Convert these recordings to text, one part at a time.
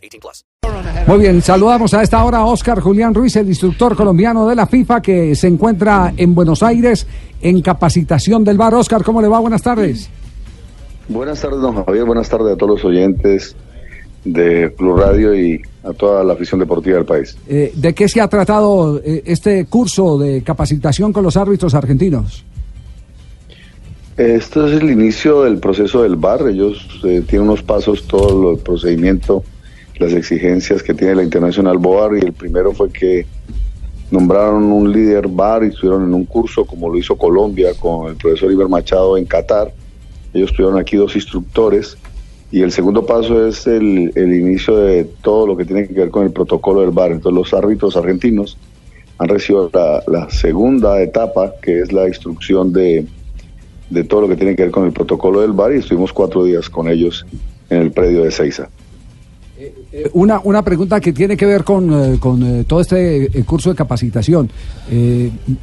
18 plus. Muy bien, saludamos a esta hora a Oscar Julián Ruiz, el instructor colombiano de la FIFA que se encuentra en Buenos Aires en capacitación del bar. Oscar, ¿cómo le va? Buenas tardes. Buenas tardes, don Javier. Buenas tardes a todos los oyentes de Plus Radio y a toda la afición deportiva del país. Eh, ¿De qué se ha tratado eh, este curso de capacitación con los árbitros argentinos? Esto es el inicio del proceso del VAR. Ellos eh, tienen unos pasos, todo el procedimiento, las exigencias que tiene la Internacional VAR y el primero fue que nombraron un líder VAR y estuvieron en un curso como lo hizo Colombia con el profesor Iber Machado en Qatar. Ellos tuvieron aquí dos instructores y el segundo paso es el, inicio de todo lo que tiene que ver con el protocolo del VAR. Entonces los árbitros argentinos han recibido la, segunda etapa, que es la instrucción de, de, todo lo que tiene que ver con el protocolo del VAR, y estuvimos cuatro días con ellos en el predio de Seiza. Eh, eh, una, una pregunta que tiene que ver con, eh, con todo este curso de capacitación.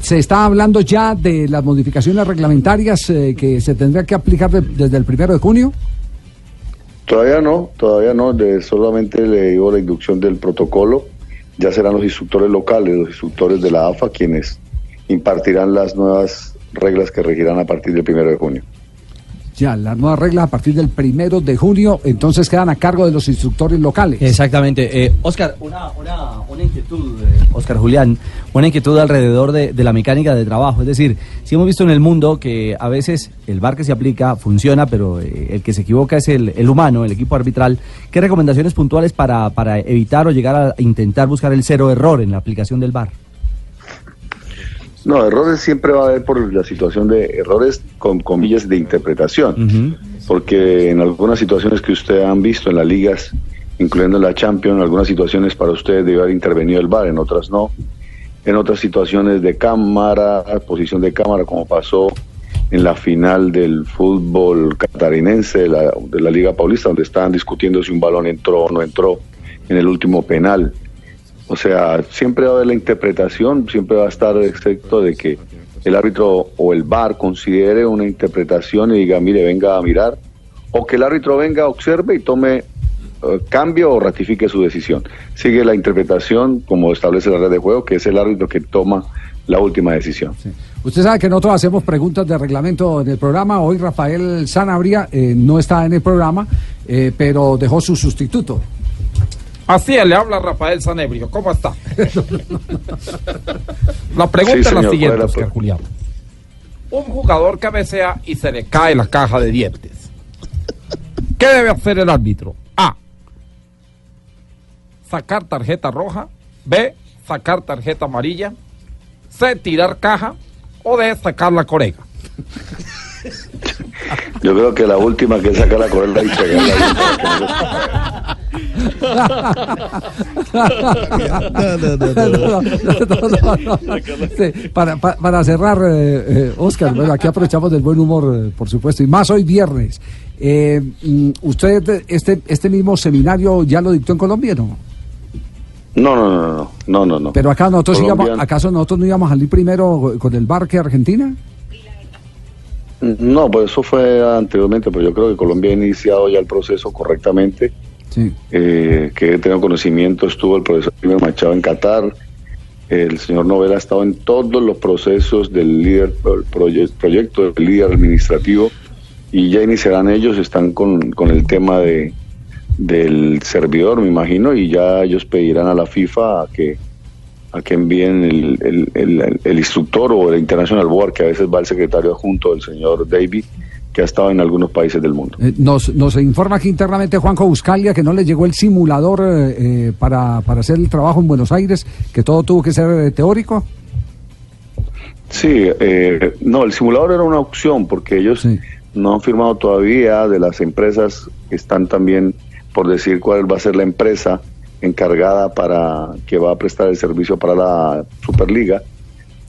¿Se está hablando ya de las modificaciones reglamentarias que se tendrán que aplicar desde el primero de junio? Todavía no, todavía no, de, solamente le digo la inducción del protocolo. Ya serán los instructores locales, los instructores de la AFA quienes impartirán las nuevas reglas que regirán a partir del primero de junio. Ya, las nuevas reglas a partir del primero de junio, entonces quedan a cargo de los instructores locales. Exactamente. Eh, Oscar, una, una, una inquietud, eh, Oscar Julián, una inquietud alrededor de, la mecánica de trabajo. Es decir, si hemos visto en el mundo que a veces el bar que se aplica funciona, pero eh, el que se equivoca es el, el, humano, el equipo arbitral. ¿Qué recomendaciones puntuales para, para evitar o llegar a intentar buscar el cero error en la aplicación del bar? No, errores siempre va a haber por la situación de errores con comillas de interpretación, porque en algunas situaciones que ustedes han visto en las ligas, incluyendo en la Champions, en algunas situaciones para ustedes debe haber intervenido el VAR, en otras no. En otras situaciones de cámara, posición de cámara, como pasó en la final del fútbol catarinense de la, de la Liga Paulista, donde estaban discutiendo si un balón entró o no entró en el último penal. O sea, siempre va a haber la interpretación, siempre va a estar excepto de que el árbitro o el VAR considere una interpretación y diga, mire, venga a mirar, o que el árbitro venga, observe y tome eh, cambio o ratifique su decisión. Sigue la interpretación como establece la red de juego, que es el árbitro que toma la última decisión. Usted sabe que nosotros hacemos preguntas de reglamento en el programa. Hoy Rafael Sanabria eh, no está en el programa, eh, pero dejó su sustituto. Así es, le habla Rafael Sanebrio. ¿Cómo está? la pregunta es la siguiente, Oscar Julián. Un jugador cabecea y se le cae la caja de dientes. ¿Qué debe hacer el árbitro? A. Sacar tarjeta roja. B. Sacar tarjeta amarilla. C. Tirar caja. O D. Sacar la corega. Yo creo que la última que saca la correa y para, cerrar, eh, eh, Oscar, bueno, aquí aprovechamos del buen humor, eh, por supuesto, y más hoy viernes. Mm, ¿Usted este, este mismo seminario ya lo dictó en Colombia, no? No, no, no, no, no, no, no. Pero acá nosotros íbamos, ¿acaso nosotros no íbamos a salir primero con el barque Argentina? No, pues eso fue anteriormente, pero yo creo que Colombia ha iniciado ya el proceso correctamente. Sí. Eh, que he tenido conocimiento, estuvo el profesor Machado en Qatar, el señor Novela ha estado en todos los procesos del líder proyecto, del líder administrativo, y ya iniciarán ellos, están con, con el tema de del servidor, me imagino, y ya ellos pedirán a la FIFA a que a que envíen el, instructor o el International Board, que a veces va el secretario adjunto, el señor David, que ha estado en algunos países del mundo. Eh, nos, nos informa aquí internamente Juanjo Buscalia que no le llegó el simulador eh, eh, para, para hacer el trabajo en Buenos Aires, que todo tuvo que ser teórico. Sí, no, el simulador era una opción porque ellos no han firmado todavía de las empresas que están también por decir cuál va a ser la empresa encargada para que va a prestar el servicio para la Superliga,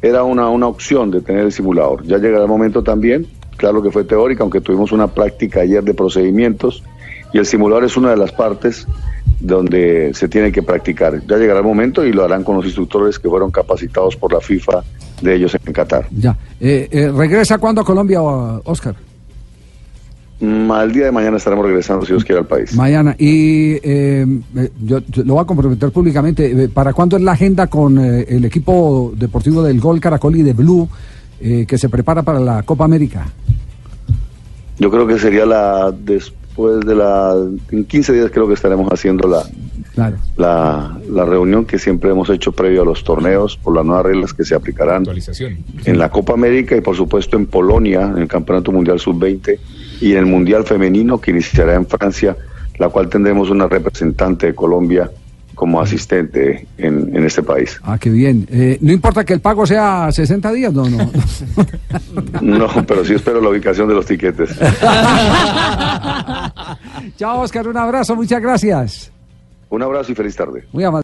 era una, una opción de tener el simulador. Ya llegará el momento también, claro que fue teórica, aunque tuvimos una práctica ayer de procedimientos, y el simulador es una de las partes donde se tiene que practicar. Ya llegará el momento y lo harán con los instructores que fueron capacitados por la FIFA de ellos en Qatar. Ya. Eh, eh, ¿Regresa cuándo a Colombia, Oscar? Mm, al día de mañana estaremos regresando, si Dios quiere, al país. Mañana. Y eh, yo, lo voy a comprometer públicamente. ¿Para cuándo es la agenda con el equipo deportivo del Gol Caracol y de Blue que se prepara para la Copa América? Yo creo que sería la después de la... En 15 días creo que estaremos haciendo la, la, la, reunión que siempre hemos hecho previo a los torneos por las nuevas reglas que se aplicarán en la Copa América y por supuesto en Polonia, en el Campeonato Mundial Sub-20 y en el Mundial Femenino que iniciará en Francia, la cual tendremos una representante de Colombia como asistente en, en este país. Ah, qué bien. Eh, no importa que el pago sea 60 días, no, no. no, pero sí espero la ubicación de los tiquetes. Chao, Oscar, un abrazo, muchas gracias. Un abrazo y feliz tarde. Muy amable.